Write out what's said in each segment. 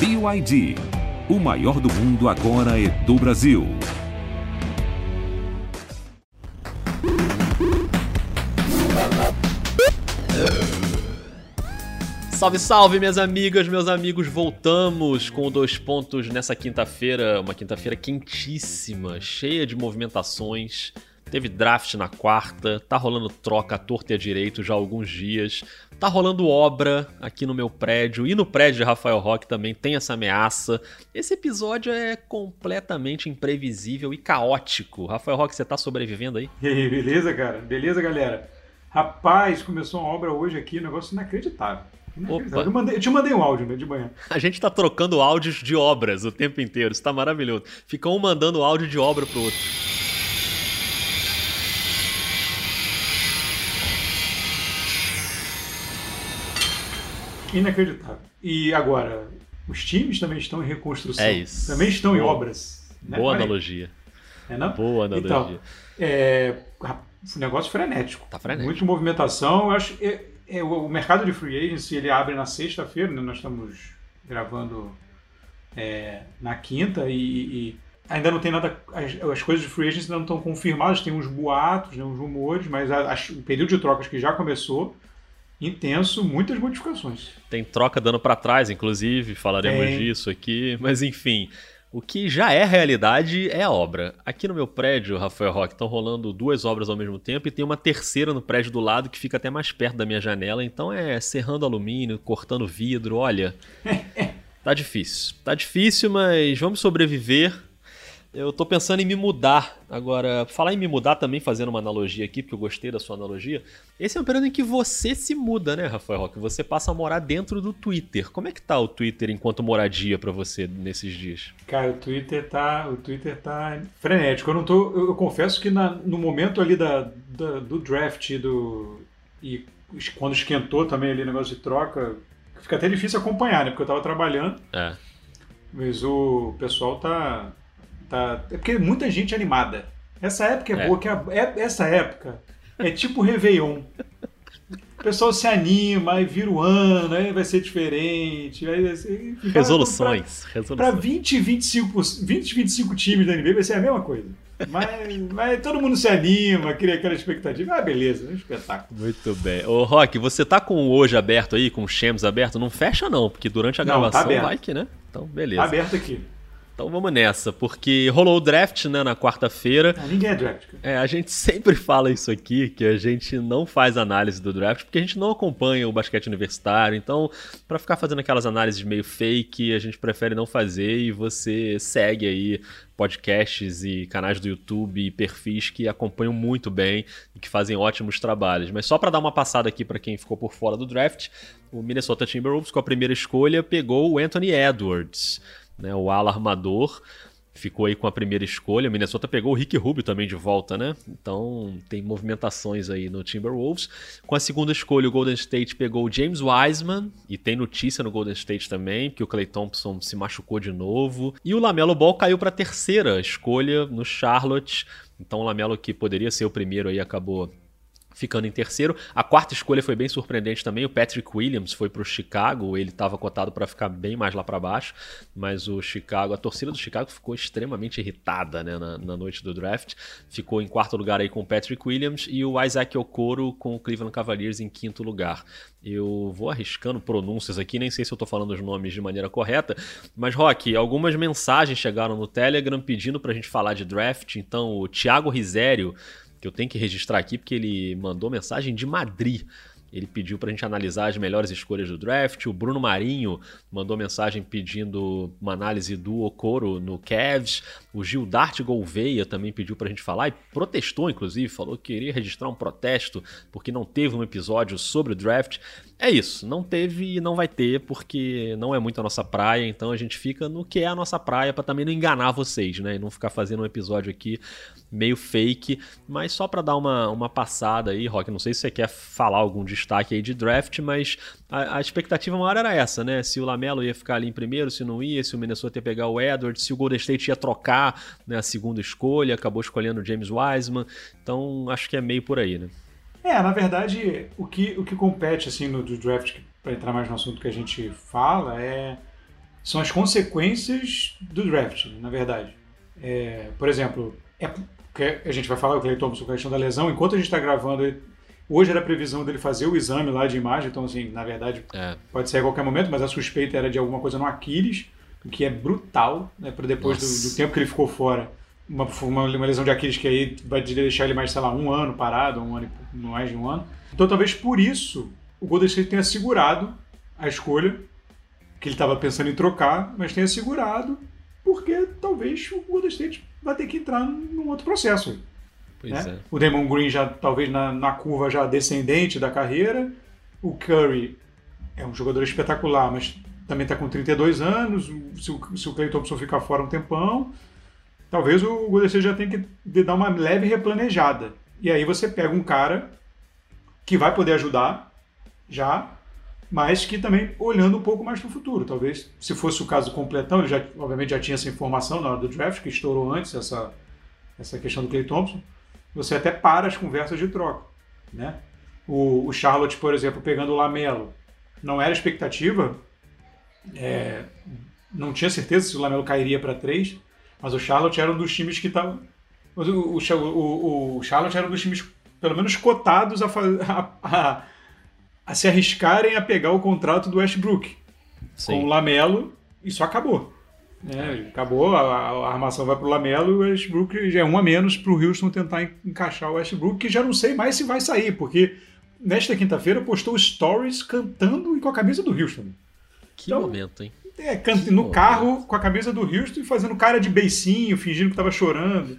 BYD. O maior do mundo agora é do Brasil. Salve, salve, minhas amigas, meus amigos. Voltamos com dois pontos nessa quinta-feira, uma quinta-feira quentíssima, cheia de movimentações. Teve draft na quarta, tá rolando troca à torta e à direito já há alguns dias. Tá rolando obra aqui no meu prédio e no prédio de Rafael Roque também tem essa ameaça. Esse episódio é completamente imprevisível e caótico. Rafael Roque, você tá sobrevivendo aí? E aí, beleza, cara? Beleza, galera? Rapaz, começou uma obra hoje aqui, um negócio inacreditável. inacreditável. Eu, mandei, eu, te mandei um áudio né, de manhã. A gente tá trocando áudios de obras o tempo inteiro, isso tá maravilhoso. Fica um mandando áudio de obra pro outro. Inacreditável. E agora, os times também estão em reconstrução. É isso. Também estão Boa. em obras. Né? Boa analogia. É, não? Boa analogia. Então, é, um negócio frenético. Tá frenético. Muita movimentação. Eu acho é, é, o mercado de free agency ele abre na sexta-feira, né? nós estamos gravando é, na quinta e, e, ainda não tem nada. As, as, coisas de free agency ainda não estão confirmadas, tem uns boatos, né, uns rumores, mas a, a, o período de trocas que já começou intenso, muitas modificações. Tem troca dando para trás, inclusive, falaremos Tem. disso aqui, mas enfim. O que já é realidade é a obra. Aqui no meu prédio, Rafael Roque, estão rolando duas obras ao mesmo tempo e tem uma terceira no prédio do lado que fica até mais perto da minha janela. Então é serrando alumínio, cortando vidro. Olha, tá difícil. Tá difícil, mas vamos sobreviver. Eu tô pensando em me mudar. Agora, falar em me mudar também, fazendo uma analogia aqui, porque eu gostei da sua analogia. Esse é um período em que você se muda, né, Rafael Roque? Você passa a morar dentro do Twitter. Como é que tá o Twitter enquanto moradia para você nesses dias? Cara, o Twitter tá, o Twitter tá frenético. Eu não tô, eu, eu confesso que na, no momento ali da, da, do draft do e quando esquentou também ali o negócio de troca, fica até difícil acompanhar, né? Porque eu tava trabalhando. É. Mas o pessoal tá Tá, é porque muita gente animada. Essa época é, é. boa, que a, é, essa época é tipo Réveillon. O pessoal se anima, aí vira o ano, aí vai ser diferente. Aí vai ser, resoluções. Para 20, 25, 20, 25 times da NBA vai ser a mesma coisa. Mas, mas todo mundo se anima, cria aquela expectativa. Ah, beleza, é um espetáculo. Muito bem. Ô, Rock, você tá com o hoje aberto aí, com o Shems aberto? Não fecha, não, porque durante a não, tá gravação tá que, né? Então, beleza. Tá aberto aqui. Então vamos nessa, porque rolou o draft né, na quarta-feira. Ah, ninguém é draft. É, a gente sempre fala isso aqui, que a gente não faz análise do draft, porque a gente não acompanha o basquete universitário. Então, para ficar fazendo aquelas análises meio fake, a gente prefere não fazer e você segue aí podcasts e canais do YouTube e perfis que acompanham muito bem e que fazem ótimos trabalhos. Mas só para dar uma passada aqui para quem ficou por fora do draft, o Minnesota Timberwolves com a primeira escolha pegou o Anthony Edwards né? O ala armador ficou aí com a primeira escolha. Minnesota pegou o Rick Rubio também de volta, né? Então tem movimentações aí no Timberwolves. Com a segunda escolha, o Golden State pegou o James Wiseman e tem notícia no Golden State também, que o Clay Thompson se machucou de novo. E o Lamelo Ball caiu para a terceira escolha no Charlotte. Então o Lamelo que poderia ser o primeiro aí acabou ficando em terceiro. A quarta escolha foi bem surpreendente também. O Patrick Williams foi para o Chicago. Ele estava cotado para ficar bem mais lá para baixo, mas o Chicago, a torcida do Chicago ficou extremamente irritada né, na, na, noite do draft. Ficou em quarto lugar aí com o Patrick Williams e o Isaac Okoro com o Cleveland Cavaliers em quinto lugar. Eu vou arriscando pronúncias aqui, nem sei se eu estou falando os nomes de maneira correta, mas Rock, algumas mensagens chegaram no Telegram pedindo para a gente falar de draft. Então, o Thiago Risério que eu tenho que registrar aqui porque ele mandou mensagem de Madrid. Ele pediu para a gente analisar as melhores escolhas do draft. O Bruno Marinho mandou mensagem pedindo uma análise do Okoro no Cavs. O Gildart Gouveia também pediu para a gente falar e protestou, inclusive, falou que queria registrar um protesto porque não teve um episódio sobre o draft. É isso, não teve e não vai ter porque não é muito a nossa praia, então a gente fica no que é a nossa praia para também não enganar vocês, né? E não ficar fazendo um episódio aqui meio fake, mas só para dar uma, uma passada aí, Rock, não sei se você quer falar algum destaque aí de draft, mas a, a, expectativa maior era essa, né? Se o Lamelo ia ficar ali em primeiro, se não ia, se o Minnesota ia pegar o Edwards, se o Golden State ia trocar né, a segunda escolha, acabou escolhendo o James Wiseman, então acho que é meio por aí, né? É, na verdade, o que, o que compete assim no do draft, para entrar mais no assunto que a gente fala, é são as consequências do draft, na verdade. É, por exemplo, é, a gente vai falar o Clay Thompson com a questão da lesão, enquanto a gente está gravando, hoje era a previsão dele fazer o exame lá de imagem, então assim, na verdade, é. pode ser a qualquer momento, mas a suspeita era de alguma coisa no Aquiles, o que é brutal, né, para depois do, do, tempo que ele ficou fora, uma, uma, uma, lesão de Aquiles que aí vai deixar ele mais, sei lá, um ano parado, um ano, mais de um ano. Então talvez por isso o Golden State tenha segurado a escolha, que ele estava pensando em trocar, mas tenha segurado, porque talvez o Golden State vai ter que entrar num outro processo. Né? É. O Damon Green já talvez na, na curva já descendente da carreira. O Curry é um jogador espetacular, mas também está com 32 anos. Se o, se o Clay Thompson ficar fora um tempão, talvez o State já tenha que dar uma leve replanejada. E aí você pega um cara que vai poder ajudar já, mas que também olhando um pouco mais para o futuro. Talvez, se fosse o caso completão, ele já, obviamente já tinha essa informação na hora do draft, que estourou antes essa, essa questão do Clay Thompson, você até para as conversas de troca. Né? O, o Charlotte, por exemplo, pegando o Lamelo, não era expectativa, é, não tinha certeza se o Lamelo cairia para três, mas o Charlotte era um dos times que estava. O, o, o, o, Charlotte era um dos times, pelo menos, cotados a, a, a a se arriscarem a pegar o contrato do Westbrook. Sim. Com o Lamelo, isso acabou. É, acabou, a, a, armação vai para o Lamelo e o Westbrook já é um a menos para o Houston tentar encaixar o Westbrook, que já não sei mais se vai sair, porque nesta quinta-feira postou stories cantando e com a camisa do Houston. Que então, momento, hein? É, no carro com a camisa do Houston e fazendo cara de beicinho, fingindo que estava chorando.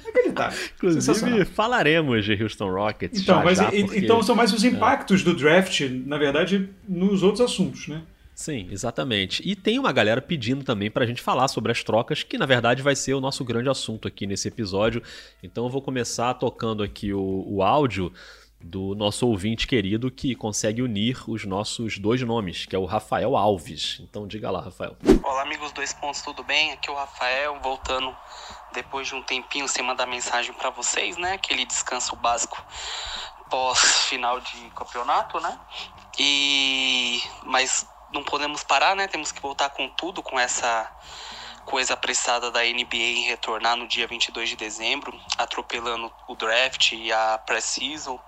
Inacreditável. Inclusive, falaremos de Houston Rockets. Então, já, mas, já, porque... então são mais os é. impactos é. do draft, na verdade, nos outros assuntos, né? Sim, exatamente. E tem uma galera pedindo também para a gente falar sobre as trocas, que na verdade vai ser o nosso grande assunto aqui nesse episódio. Então eu vou começar tocando aqui o, o áudio do nosso ouvinte querido que consegue unir os nossos dois nomes, que é o Rafael Alves. Então diga lá, Rafael. Olá, amigos dois pontos, tudo bem? Aqui é o Rafael, voltando depois de um tempinho sem mandar mensagem para vocês, né? Aquele descanso básico pós final de campeonato, né? E mas não podemos parar, né? Temos que voltar com tudo com essa coisa apressada da NBA em retornar no dia 22 de dezembro, atropelando o draft e a pré-season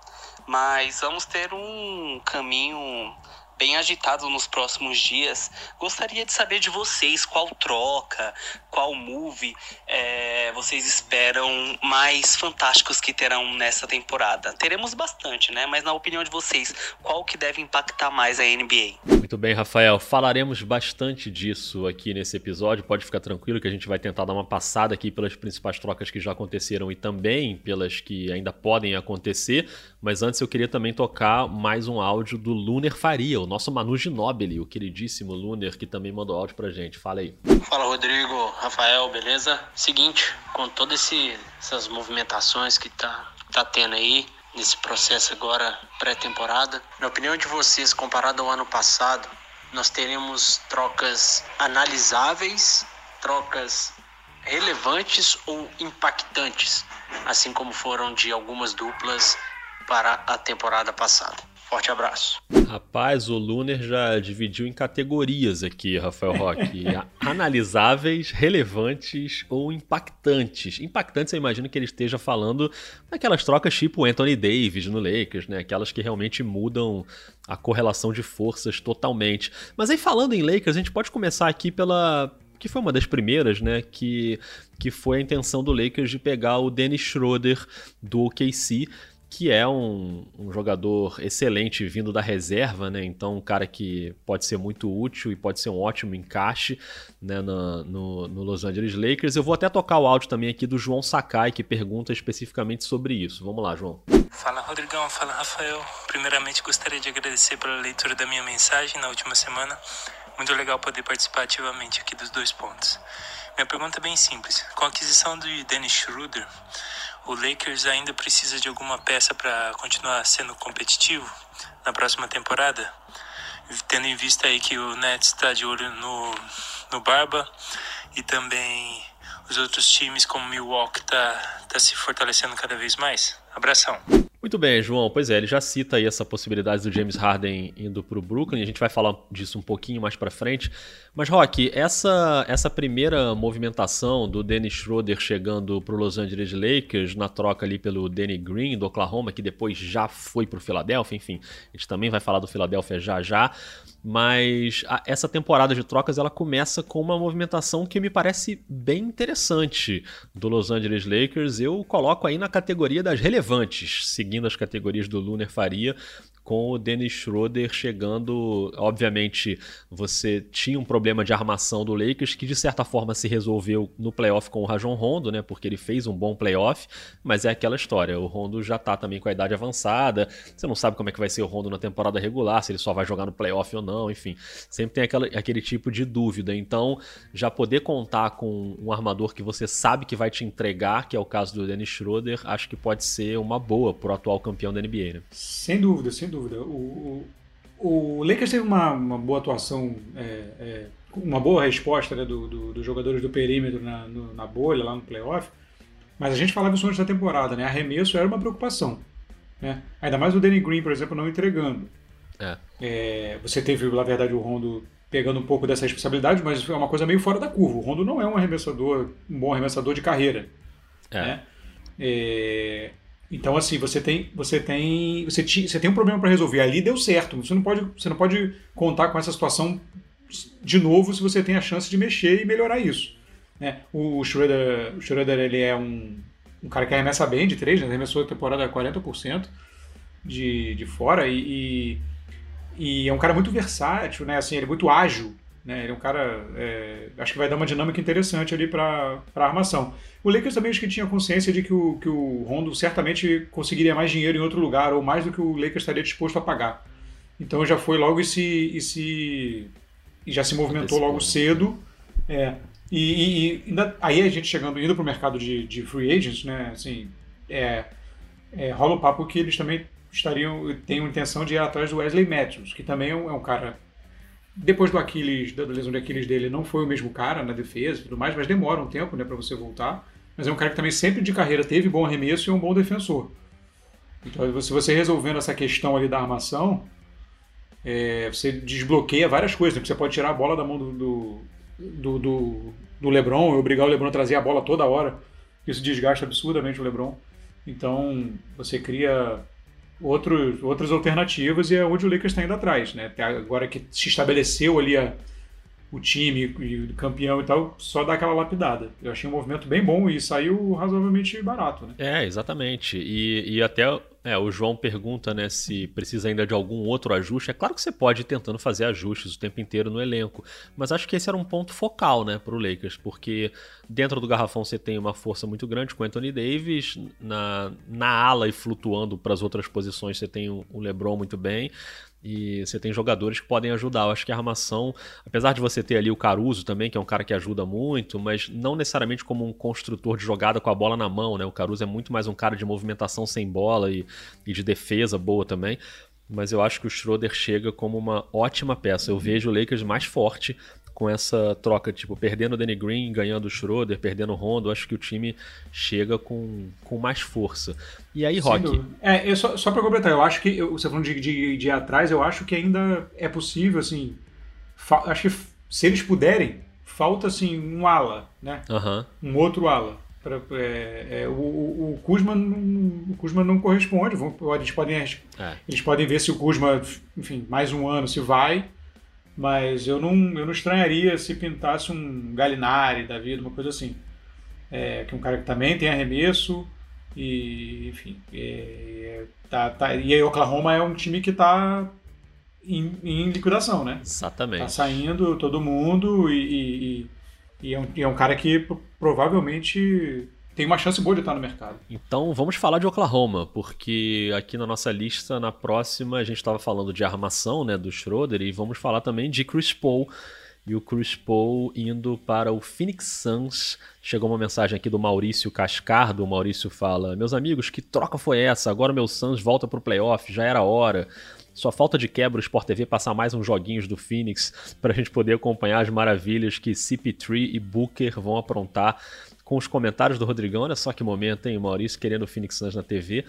mas vamos ter um caminho bem agitado nos próximos dias. Gostaria de saber de vocês qual troca, qual move é, vocês esperam mais fantásticos que terão nessa temporada. Teremos bastante, né? Mas na opinião de vocês, qual que deve impactar mais a NBA? Muito bem, Rafael. Falaremos bastante disso aqui nesse episódio. Pode ficar tranquilo que a gente vai tentar dar uma passada aqui pelas principais trocas que já aconteceram e também pelas que ainda podem acontecer. Mas antes eu queria também tocar mais um áudio do Luner Faria, o nosso Manu Ginóbili, o queridíssimo Luner, que também mandou áudio pra gente. Fala aí. Fala, Rodrigo, Rafael, beleza? Seguinte, com todas essas movimentações que tá, tá tendo aí, nesse processo agora pré-temporada, na opinião de vocês, comparado ao ano passado, nós teremos trocas analisáveis, trocas relevantes ou impactantes, assim como foram de algumas duplas para a temporada passada. Forte abraço. Rapaz, o Luner já dividiu em categorias aqui, Rafael Roque. Analisáveis, relevantes ou impactantes. Impactantes, eu imagino que ele esteja falando daquelas trocas tipo Anthony Davis no Lakers, né? Aquelas que realmente mudam a correlação de forças totalmente. Mas aí falando em Lakers, a gente pode começar aqui pela, que foi uma das primeiras, né? Que, que foi a intenção do Lakers de pegar o Dennis Schroeder do OKC que é um, um, jogador excelente vindo da reserva, né? Então, um cara que pode ser muito útil e pode ser um ótimo encaixe né? no, no, no, Los Angeles Lakers. Eu vou até tocar o áudio também aqui do João Sakai, que pergunta especificamente sobre isso. Vamos lá, João. Fala, Rodrigão. Fala, Rafael. Primeiramente, gostaria de agradecer pela leitura da minha mensagem na última semana. Muito legal poder participar ativamente aqui dos dois pontos. Minha pergunta é bem simples. Com a aquisição de Dennis Schroeder, o Lakers ainda precisa de alguma peça para continuar sendo competitivo na próxima temporada, tendo em vista aí que o Nets está de olho no, no Barba e também os outros times como Milwaukee tá, tá se fortalecendo cada vez mais. Abração. Muito bem, João. Pois é, ele já cita aí essa possibilidade do James Harden indo para o Brooklyn. A gente vai falar disso um pouquinho mais para frente. Mas, Rock, essa, essa primeira movimentação do Dennis Schroeder chegando para o Los Angeles Lakers na troca ali pelo Danny Green do Oklahoma, que depois já foi para o Philadelphia, enfim, a gente também vai falar do Philadelphia já já. Mas a, essa temporada de trocas ela começa com uma movimentação que me parece bem interessante do Los Angeles Lakers. Eu coloco aí na categoria das relevantes, as categorias do Luner Faria com o Dennis Schroeder chegando. Obviamente, você tinha um problema de armação do Lakers que de certa forma se resolveu no playoff com o Rajon Rondo, né? Porque ele fez um bom playoff, mas é aquela história. O Rondo já tá também com a idade avançada. Você não sabe como é que vai ser o Rondo na temporada regular, se ele só vai jogar no playoff ou não, enfim. Sempre tem aquela, aquele tipo de dúvida. Então, já poder contar com um armador que você sabe que vai te entregar, que é o caso do Dennis Schroeder, acho que pode ser uma boa pro atual campeão da NBA, né? Sem dúvida, sem dúvida. O, o, o Lakers teve uma, uma boa atuação, é, é, uma boa resposta né, do, do, dos jogadores do perímetro na, no, na bolha, lá no playoff, mas a gente falava isso antes da temporada, né? Arremesso era uma preocupação. Né? Ainda mais o Danny Green, por exemplo, não entregando. É. É, você teve, na verdade, o Rondo pegando um pouco dessa responsabilidade, mas é uma coisa meio fora da curva. O Rondo não é um arremessador, um bom arremessador de carreira. É. Né? Então, assim, você tem, você tem, você, ti, você tem um problema para resolver. Ali deu certo. Você não, pode, você não pode contar com essa situação de novo se você tem a chance de mexer e melhorar isso. Né? O Schroeder, o Schroeder ele é um, um cara que arremessa bem de três, né? arremessou a temporada 40% de, de fora e, e, e, é um cara muito versátil, né? assim, ele é muito ágil. Né? Ele é um cara. É, acho que vai dar uma dinâmica interessante ali para a armação. O Lakers também acho que tinha consciência de que o, que o Rondo certamente conseguiria mais dinheiro em outro lugar, ou mais do que o Lakers estaria disposto a pagar. Então já foi logo e se. E, se, e já se movimentou logo cedo. É, e, e, e, aí a gente chegando, indo para o mercado de, de free agents, né? Assim, é, é, rola o papo que eles também estariam, têm a intenção de ir atrás do Wesley Matthews, que também é um, é um cara depois do Aquiles, da lesão de Aquiles dele, não foi o mesmo cara na defesa e tudo mais, mas demora um tempo né, para você voltar. Mas é um cara que também sempre de carreira teve bom arremesso e um bom defensor. Então, se você resolvendo essa questão ali da armação, é, você desbloqueia várias coisas. Né? Você pode tirar a bola da mão do, do, do, do, do LeBron e obrigar o LeBron a trazer a bola toda hora. Isso desgasta absurdamente o LeBron. Então, você cria outros, outras alternativas e é onde o Lakers está indo atrás. Né? Agora que se estabeleceu ali a, o time e campeão e tal, só dá aquela lapidada. Eu achei um movimento bem bom e saiu razoavelmente barato. Né? É, exatamente. E, e até é, o João pergunta né, se precisa ainda de algum outro ajuste. É claro que você pode ir tentando fazer ajustes o tempo inteiro no elenco, mas acho que esse era um ponto focal né, para o Lakers, porque dentro do garrafão você tem uma força muito grande com Anthony Davis, na, na ala e flutuando para as outras posições você tem o LeBron muito bem. E você tem jogadores que podem ajudar. Eu acho que a armação, apesar de você ter ali o Caruso também, que é um cara que ajuda muito, mas não necessariamente como um construtor de jogada com a bola na mão, né? O Caruso é muito mais um cara de movimentação sem bola e, e de defesa boa também mas eu acho que o Schroeder chega como uma ótima peça. Eu vejo o Lakers mais forte com essa troca, tipo, perdendo o Danny Green, ganhando o Schroeder, perdendo o Rondo, acho que o time chega com, com mais força. E aí, Rock? É, eu só, só para completar, eu acho que, eu, você falando de, de, de ir atrás, eu acho que ainda é possível, assim, acho que se eles puderem, falta, assim, um ala, né? Um outro ala. Pra, é, é, o, o, Kuzma não, o Kuzma não corresponde. Vão, eles, podem, é. eles podem ver se o Kuzma, enfim, mais um ano, se vai. Mas eu não, eu não estranharia se pintasse um Galinari da vida, uma coisa assim. É, que é um cara que também tem arremesso e, enfim, é, tá, tá, e aí Oklahoma é um time que está em, em, liquidação, né? Exatamente. Tá saindo todo mundo e, e, e, é, um, e é um cara que provavelmente tem uma chance boa de estar no mercado. Então vamos falar de Oklahoma, porque aqui na nossa lista, na próxima, a gente estava falando de armação né, do Schroeder e vamos falar também de Chris Paul. E o Chris Paul indo para o Phoenix Suns. Chegou uma mensagem aqui do Maurício Cascardo. O Maurício fala: Meus amigos, que troca foi essa? Agora meu Suns volta para o playoff, já era hora. Só falta de quebra o Sport TV passar mais uns joguinhos do Phoenix para a gente poder acompanhar as maravilhas que CP3 e Booker vão aprontar com os comentários do Rodrigão. Olha só que momento, hein? Maurício querendo o Phoenix Suns na TV.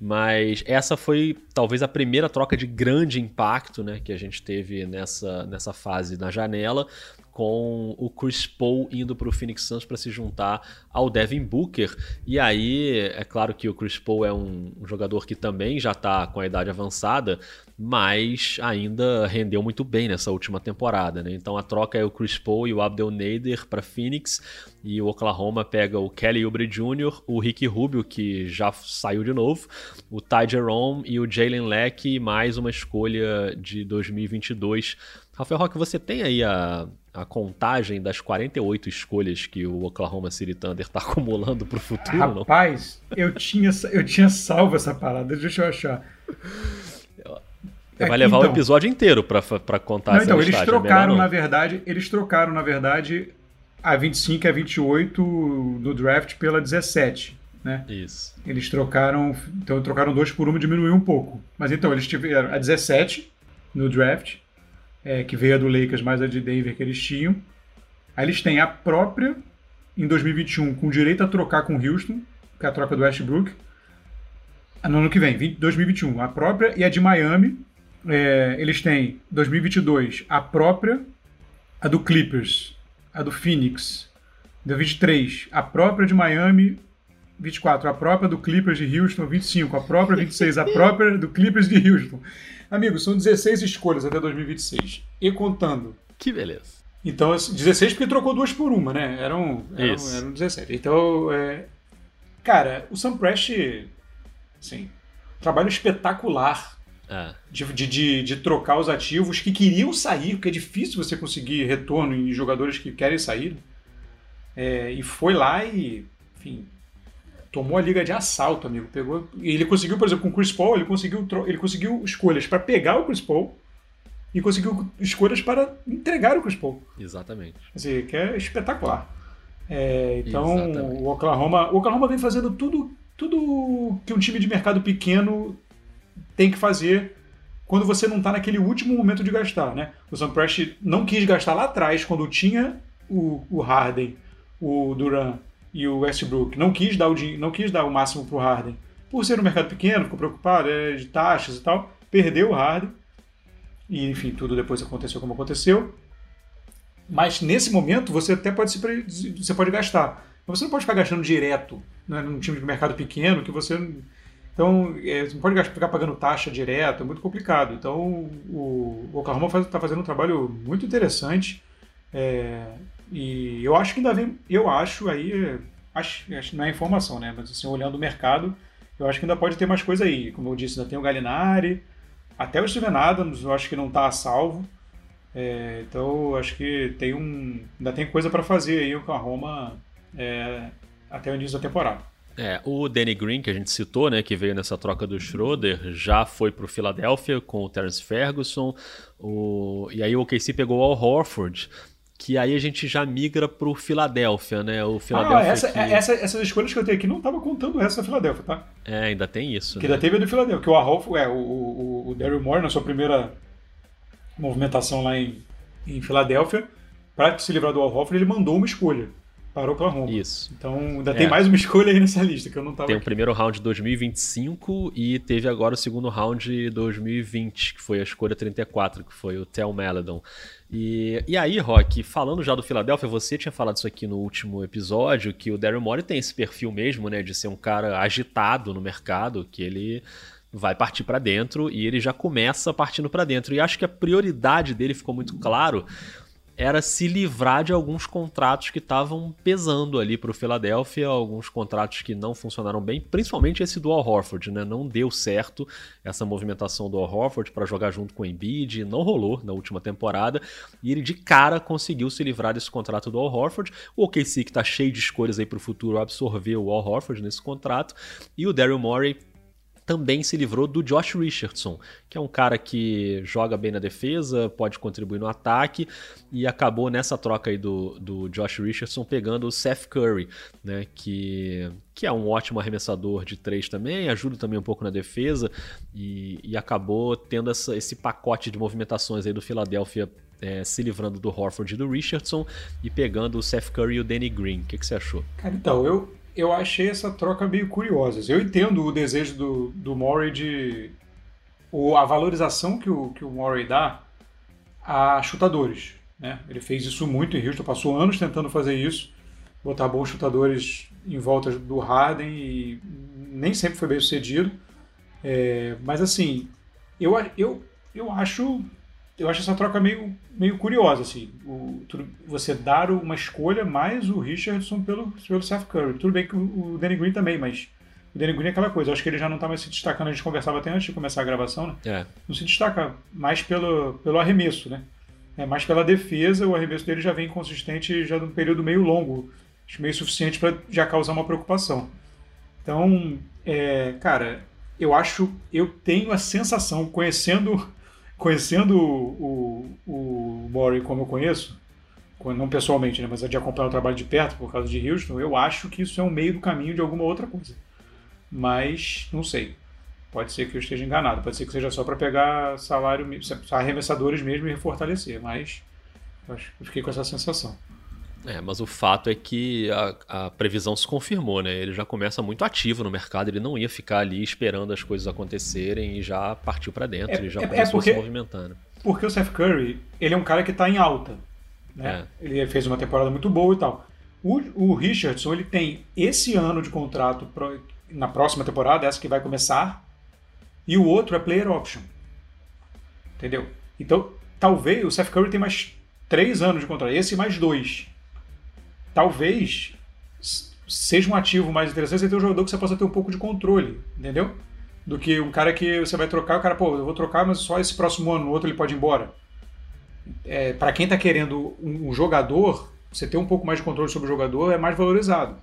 Mas essa foi talvez a primeira troca de grande impacto né, que a gente teve nessa, nessa fase na janela com o Chris Paul indo para o Phoenix Suns para se juntar ao Devin Booker. E aí, é claro que o Chris Paul é um, um jogador que também já está com a idade avançada, mas ainda rendeu muito bem nessa última temporada. Né? Então a troca é o Chris Paul e o Abdel Nader para Phoenix, e o Oklahoma pega o Kelly Oubre Jr., o Ricky Rubio, que já saiu de novo, o Ty Jerome e o Jalen Leck, mais uma escolha de 2022. Rafael Roque, você tem aí a, a contagem das 48 escolhas que o Oklahoma City Thunder está acumulando para o futuro? Rapaz, não? eu tinha, eu tinha salvo essa parada, deixa eu achar. Vai é, levar então, o episódio inteiro para contar não, essa Então, eles trocaram, na verdade, eles trocaram, na verdade, a 25 e a 28 do draft pela 17. Né? Isso. Eles trocaram. Então trocaram dois por uma e diminuiu um pouco. Mas então, eles tiveram a 17 no draft é, que veio a do Lakers mais a de Denver que eles tinham. Aí eles têm a própria em 2021 com direito a trocar com Houston, que é a troca do Westbrook. No ano que vem, 20, 2021, a própria e a de Miami. É, eles têm 2022 a própria, a do Clippers, a do Phoenix. 2023 a própria de Miami. 24 a própria do Clippers de Houston. 25 a própria. 26 a própria do Clippers de Houston. Amigos, são 16 escolhas até 2026. E contando. Que beleza. Então, 16 porque trocou duas por uma, né? Eram, eram, eram 17. Então, é... cara, o Sam Prest, assim, trabalho espetacular é. de, de, de, trocar os ativos que queriam sair, porque é difícil você conseguir retorno em jogadores que querem sair. É, e foi lá e, enfim, tomou a liga de assalto, amigo. Pegou, ele conseguiu, por exemplo, com o Chris Paul, ele conseguiu, ele conseguiu escolhas para pegar o Chris Paul e conseguiu escolhas para entregar o Chris Paul. Exatamente. Assim, que é espetacular. É, então, Exatamente. o Oklahoma, o Oklahoma vem fazendo tudo, tudo que um time de mercado pequeno tem que fazer quando você não está naquele último momento de gastar, né? O Sam Prest não quis gastar lá atrás, quando tinha o, o Harden, o Duran e o Westbrook não quis dar o, não quis dar o máximo para o Harden. Por ser um mercado pequeno, ficou preocupado é, de taxas e tal, perdeu o Harden. E, enfim, tudo depois aconteceu como aconteceu. Mas nesse momento você até pode se você pode gastar. Mas você não pode ficar gastando direto né, num time de mercado pequeno que você. Então, é, você não pode ficar pagando taxa direto, é muito complicado. Então, o, o Oklahoma está fazendo um trabalho muito interessante. É, e eu acho que ainda vem. Eu acho aí. Acho, acho não é informação, né? Mas assim, olhando o mercado, eu acho que ainda pode ter mais coisa aí. Como eu disse, ainda tem o Galinari, até o Steven Adams, eu acho que não está a salvo. É, então, acho que tem um. Ainda tem coisa para fazer aí com a Roma é, até o início da temporada. É, o Danny Green, que a gente citou, né, que veio nessa troca do Schroeder, já foi para o Philadelphia com o Terence Ferguson. O... E aí o KC pegou o Al Horford que aí a gente já migra para o Philadelphia, né? O Philadelphia ah, essa, que... essa, essas escolhas que eu tenho aqui não estava contando o resto da Philadelphia, tá? É, ainda tem isso. Que né? ainda teve a do Philadelphia, que o Arrolfo, é, o, o, o Daryl Moore, na sua primeira movimentação lá em, em Filadélfia, para se livrar do Al Horford, ele mandou uma escolha para o Oklahoma. Isso. Então ainda é. tem mais uma escolha aí nessa lista que eu não estava. Tem aqui. o primeiro round de 2025 e teve agora o segundo round de 2020, que foi a escolha 34, que foi o Tel Maladon. E, e aí, Rock, falando já do Philadelphia, você tinha falado isso aqui no último episódio, que o Daryl Morey tem esse perfil mesmo, né, de ser um cara agitado no mercado, que ele vai partir para dentro e ele já começa partindo para dentro. E acho que a prioridade dele ficou muito claro era se livrar de alguns contratos que estavam pesando ali para o Philadelphia, alguns contratos que não funcionaram bem, principalmente esse do Al Horford, né? Não deu certo essa movimentação do Al Horford para jogar junto com o Embiid, não rolou na última temporada, e ele de cara conseguiu se livrar desse contrato do Al Horford. O OKC que está cheio de escolhas aí para o futuro absorveu o Al Horford nesse contrato, e o Daryl Morey também se livrou do Josh Richardson, que é um cara que joga bem na defesa, pode contribuir no ataque, e acabou nessa troca aí do, do Josh Richardson pegando o Seth Curry, né, que, que é um ótimo arremessador de três também, ajuda também um pouco na defesa, e, e acabou tendo essa, esse pacote de movimentações aí do Philadelphia é, se livrando do Horford e do Richardson e pegando o Seth Curry e o Danny Green. O que, que você achou? Cara, então, eu, eu achei essa troca meio curiosa. Eu entendo o desejo do, do Murray de. A valorização que o, que o Murray dá a chutadores. Né? Ele fez isso muito em Houston, passou anos tentando fazer isso, botar bons chutadores em volta do Harden e nem sempre foi bem sucedido. É, mas assim, eu, eu, eu acho eu acho essa troca meio, meio curiosa, assim. O, você dar uma escolha mais o Richardson pelo, pelo Seth Curry. Tudo bem que o, o Danny Green também, mas o Danny Green é aquela coisa. Eu acho que ele já não está mais se destacando. A gente conversava até antes de começar a gravação, né? É. Não se destaca mais pelo, pelo arremesso, né? É mais pela defesa. O arremesso dele já vem consistente já num período meio longo. Acho meio suficiente para já causar uma preocupação. Então, é, cara, eu acho, eu tenho a sensação, conhecendo conhecendo o, o, o Murray como eu conheço, não pessoalmente, né, mas de acompanhar o trabalho de perto por causa de Houston, eu acho que isso é um meio do caminho de alguma outra coisa. Mas não sei. Pode ser que eu esteja enganado, pode ser que seja só para pegar salário, arremessadores mesmo e fortalecer, mas eu fiquei com essa sensação. É, mas o fato é que a, a, previsão se confirmou, né? Ele já começa muito ativo no mercado, ele não ia ficar ali esperando as coisas acontecerem e já partiu para dentro, é, ele já é, começou é porque, se movimentando. Porque o Seth Curry, ele é um cara que está em alta, né? É. Ele fez uma temporada muito boa e tal. O, o Richardson, ele tem esse ano de contrato pro, na próxima temporada, essa que vai começar, e o outro é player option. Entendeu? Então, talvez o Seth Curry tem mais três anos de contrato, esse mais dois talvez seja um ativo mais interessante você ter um jogador que você possa ter um pouco de controle, entendeu? Do que um cara que você vai trocar, o cara, pô, eu vou trocar, mas só esse próximo ano, no outro ele pode ir embora. É, para quem está querendo um, um, jogador, você ter um pouco mais de controle sobre o jogador é mais valorizado.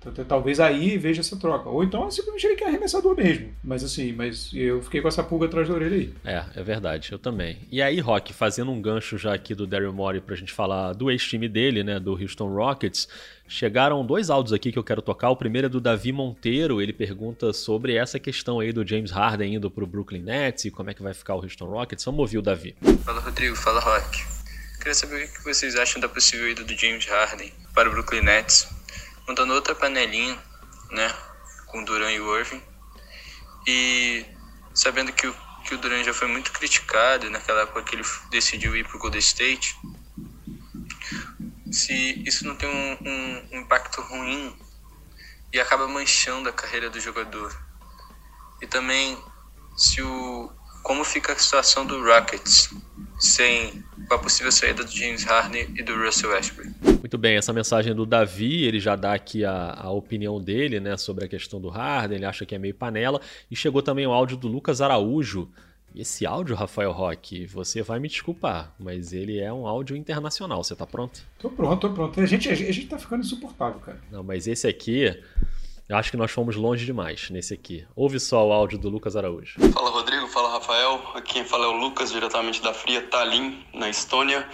Então, talvez aí veja essa troca. Ou então simplesmente ele quer arremessador mesmo. Mas assim, mas eu fiquei com essa pulga atrás da orelha aí. É, é verdade, eu também. E aí, Rock, fazendo um gancho já aqui do Daryl Morey pra gente falar do ex-time dele, né, do Houston Rockets, chegaram dois áudios aqui que eu quero tocar. O primeiro é do Davi Monteiro, ele pergunta sobre essa questão aí do James Harden indo pro Brooklyn Nets e como é que vai ficar o Houston Rockets. Vamos ouvir o Davi. Fala, Rodrigo. Fala, Rock. Queria saber o que vocês acham da possível ida do James Harden para o Brooklyn Nets montando outra panelinha, né, com o Duran e o Irving. E sabendo que o, que o Duran já foi muito criticado naquela época que ele decidiu ir para o Golden State, se isso não tem um, um, um impacto ruim e acaba manchando a carreira do jogador. E também se o como fica a situação do Rockets sem com a possível saída do James Harden e do Russell Westbrook. Muito bem, essa mensagem do Davi, ele já dá aqui a, a, opinião dele né, sobre a questão do Harden, ele acha que é meio panela. E chegou também o áudio do Lucas Araújo. E esse áudio, Rafael Roque, você vai me desculpar, mas ele é um áudio internacional. Você tá pronto? Tô pronto, tô pronto. A gente, a gente tá ficando insuportável, cara. Não, mas esse aqui, eu acho que nós fomos longe demais nesse aqui. Ouve só o áudio do Lucas Araújo. Fala Rodrigo, fala Rafael. Aqui quem fala é o Lucas, diretamente da fria Tallinn, na Estônia.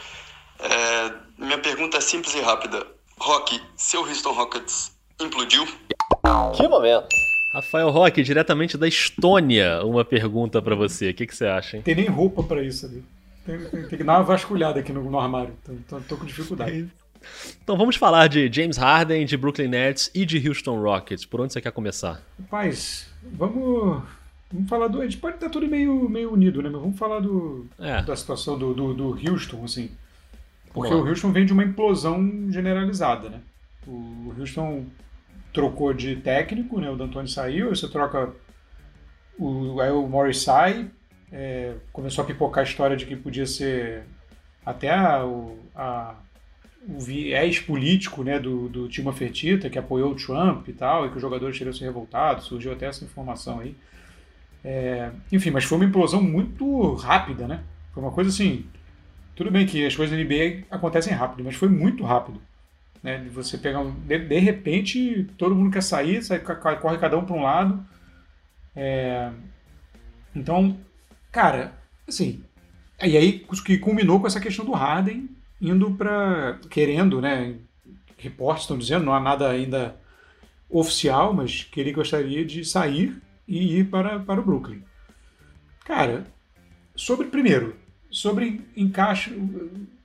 É, minha pergunta é simples e rápida. Rock, seu Houston Rockets implodiu? Que momento! Rafael Roque, diretamente da Estônia, uma pergunta para você. O que, que, você acha, hein? Tem nem roupa para isso ali. Tem, tem, tem, que dar uma vasculhada aqui no, no armário. Tô, tô, tô com dificuldade. Então vamos falar de James Harden, de Brooklyn Nets e de Houston Rockets. Por onde você quer começar? Rapaz, vamos, vamos falar do. A gente pode estar tudo meio, meio unido, né? Mas vamos falar do, é. da situação do, do, do, Houston, assim. Porque o Houston vem de uma implosão generalizada, né? O Houston trocou de técnico, né? O D'Antoni saiu, você troca. O, aí o Morris sai, é, começou a pipocar a história de que podia ser até a, a o viés político né, do, do Timo Fertitta, que apoiou o Trump e tal, e que os jogadores teriam se revoltado, surgiu até essa informação aí. É, enfim, mas foi uma implosão muito rápida, né? Foi uma coisa assim. Tudo bem que as coisas na NBA acontecem rápido, mas foi muito rápido. Né? Você pega um, de, de, repente, todo mundo quer sair, sai, corre cada um para um lado. É, então, cara, assim. E aí que culminou com essa questão do Harden indo para. querendo, né? Reportes estão dizendo, não há nada ainda oficial, mas que ele gostaria de sair e ir para, para o Brooklyn. Cara, sobre primeiro, sobre encaixe,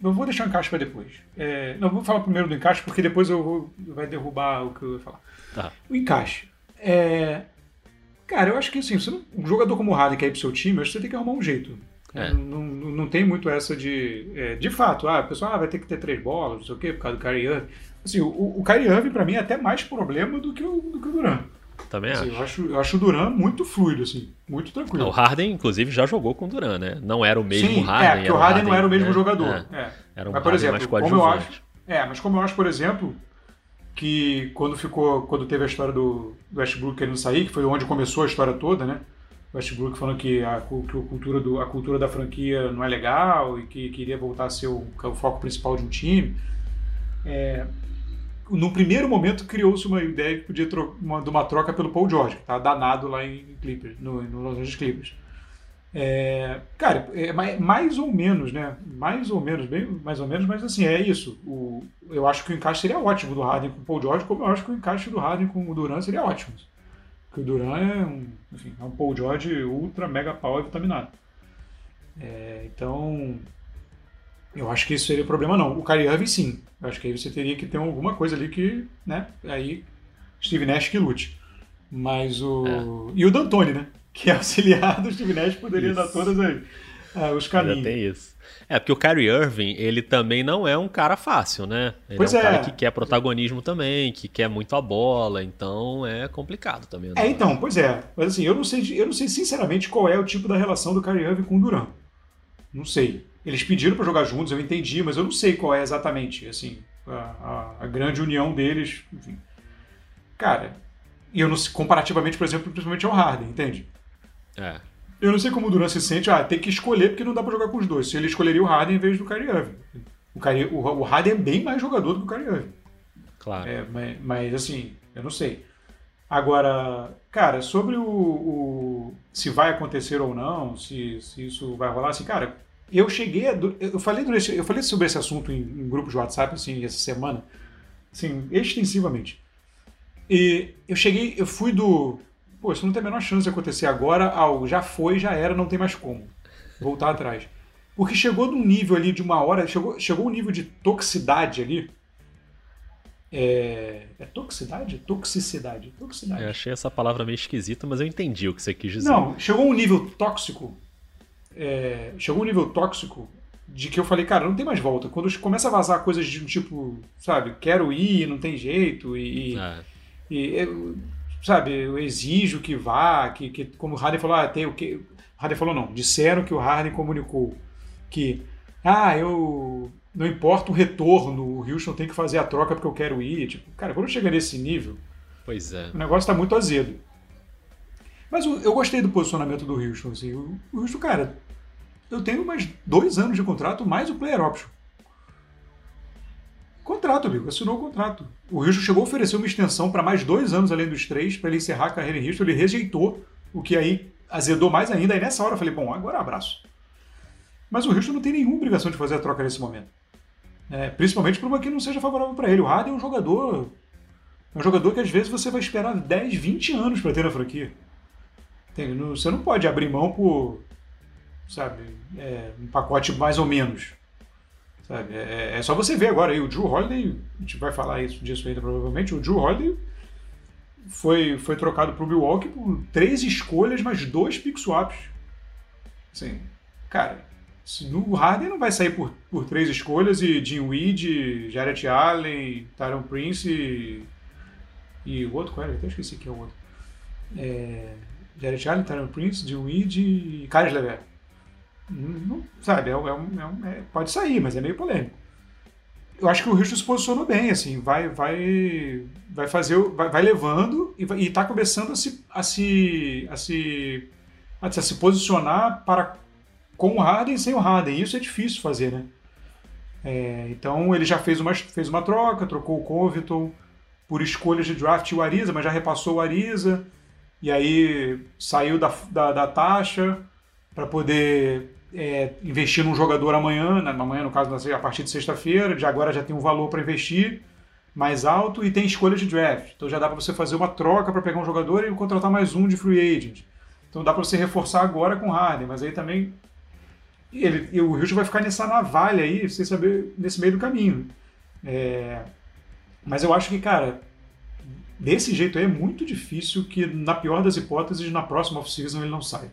eu vou deixar o encaixe para depois. É, não, vou falar primeiro do encaixe, porque depois eu vou vai derrubar o que eu ia falar. Tá. O encaixe. É, cara, eu acho que assim, você não- um jogador como o Harden quer ir pro seu time, acho que você tem que arrumar um jeito. É. Não, não, não tem muito essa de. é, de fato, ah, o pessoal ah, vai ter que ter três bolas, não sei o quê, por causa do Kyrie Irving. Assim, o, o Kyrie Irving, pra mim, é até mais problema do que o, do que o Duran. Também Assim, acho. eu, acho, eu acho o Duran muito fluido, assim, muito tranquilo. Não, o Harden, inclusive, já jogou com o Duran, né? Não era o mesmo Sim, Harden. é, porque o Harden não era o mesmo né? jogador. É, É. Era um Mas, por Harden exemplo, mais como eu acho, é, mas como eu acho, por exemplo, que quando ficou, quando teve a história do, do Westbrook querendo sair, que foi onde começou a história toda, né? Westbrook falando que a, que a cultura do, a cultura da franquia não é legal e que queria voltar a ser o, o foco principal de um time. É, no primeiro momento criou-se uma ideia que podia uma, de uma troca pelo Paul George, que tá danado lá em Clippers, no, no Los Angeles Clippers. É, cara, é mais, ou menos, né? Mais ou menos, bem, mais ou menos, mas assim, é isso. O, eu acho que o encaixe seria ótimo do Harden com o Paul George, como eu acho que o encaixe do Harden com o Duran seria ótimo. Porque o Duran é um, enfim, é um Paul George ultra mega power vitaminado. É, então, eu acho que isso seria problema não. O Kyrie Irving sim. Eu acho que aí você teria que ter alguma coisa ali que, né? Aí Steve Nash que lute. Mas o e o D'Antoni, né? Que é auxiliar do Steve Nash poderia dar Isso. todas aí ah, os Ainda caminhos. tem isso. É, porque o Kyrie Irving, ele também não é um cara fácil, né? Ele Pois é um é. cara que quer protagonismo também, que quer muito a bola, então é complicado também. né? É, então, pois é. Mas assim, eu não sei, eu não sei sinceramente qual é o tipo da relação do Kyrie Irving com o Duran. Não sei. Eles pediram para jogar juntos, eu entendi, mas eu não sei qual é exatamente, assim, a, a- a grande união deles, enfim. Cara, e eu não sei, comparativamente, por exemplo, principalmente ao Harden, entende? É. Eu não sei como o Duran se sente, ah, tem que escolher porque não dá para jogar com os dois. Se ele escolheria o Harden em vez do Kyrie Irving. O, Kyrie, o, o Harden é bem mais jogador do que o Kyrie Irving. Claro. É, mas, mas, assim, eu não sei. Agora, cara, sobre o, o- se vai acontecer ou não, se, se isso vai rolar, assim, cara, eu cheguei a, eu falei durante, eu falei sobre esse assunto em, em grupos de WhatsApp assim essa semana, assim, extensivamente. E eu cheguei, eu fui do, pô, isso não tem a menor chance de acontecer agora, ao já foi, já era, não tem mais como voltar atrás. Porque chegou num nível ali de uma hora, chegou, chegou um nível de toxicidade ali, é, é toxicidade? Toxicidade. Toxicidade. Eu achei essa palavra meio esquisita, mas eu entendi o que você quis dizer. Não, chegou um nível tóxico. é, chegou um nível tóxico de que eu falei, cara, não tem mais volta. Quando começa a vazar coisas de um tipo, sabe, quero ir, não tem jeito, e, e- É, e, eu, sabe, eu exijo que vá, que, que como o Harden falou, ah, tem o que. O Harden falou não, disseram que o Harden comunicou que, ah, eu. Não importa o retorno, o Houston tem que fazer a troca porque eu quero ir. Tipo, cara, quando chega nesse nível, pois é. o negócio tá muito azedo. Mas o- eu gostei do posicionamento do Houston. Assim. O o Houston, cara, eu tenho mais dois anos de contrato, mais o player option. Contrato, amigo. Assinou o contrato. O Houston chegou a oferecer uma extensão para mais dois anos além dos três, para ele encerrar a carreira em Houston. Ele rejeitou, o que aí azedou mais ainda. Aí nessa hora eu falei, bom, agora abraço. Mas o Houston não tem nenhuma obrigação de fazer a troca nesse momento. É, principalmente por uma que não seja favorável para ele. O Harden é um jogador é um jogador que às vezes você vai esperar 10, 20 anos para ter na franquia. Você não pode abrir mão por, sabe, é, um pacote mais ou menos. Sabe? É, é só você ver agora aí, o Drew Holiday, a gente vai falar isso, disso ainda provavelmente, o Drew Holiday foi, foi trocado para o Milwaukee por três escolhas, mais dois pick swaps. Assim, cara, o Harden não vai sair por, por três escolhas e Jim Weed, Jarrett Allen, Tyron Prince e, e o outro, qual era? Até esqueci que é o outro. É, Jarrett Allen, Tyron Prince, Jim Weed e Caris Lever. Não, sabe, é, é é é- pode sair, mas é meio polêmico. Eu acho que o Houston se posicionou bem, assim, vai, vai, vai fazer, vai, vai levando e, vai, e tá começando a se, a se, a se, a se posicionar para com o Harden e sem o Harden. Isso é difícil fazer, né? É, então ele já fez uma, fez uma troca, trocou o Covington por escolhas de draft o Ariza, mas já repassou o Ariza. E aí saiu da, da, da taxa para poder é, investir num jogador amanhã, amanhã no caso a partir de sexta-feira, de agora já tem um valor para investir mais alto e tem escolha de draft. Então já dá para você fazer uma troca para pegar um jogador e contratar mais um de free agent. Então dá para você reforçar agora com o Harden, mas aí também ele, o Houston vai ficar nessa navalha aí, sem saber, nesse meio do caminho. É, mas eu acho que, cara, desse jeito aí é muito difícil que, na pior das hipóteses, na próxima off-season ele não saia.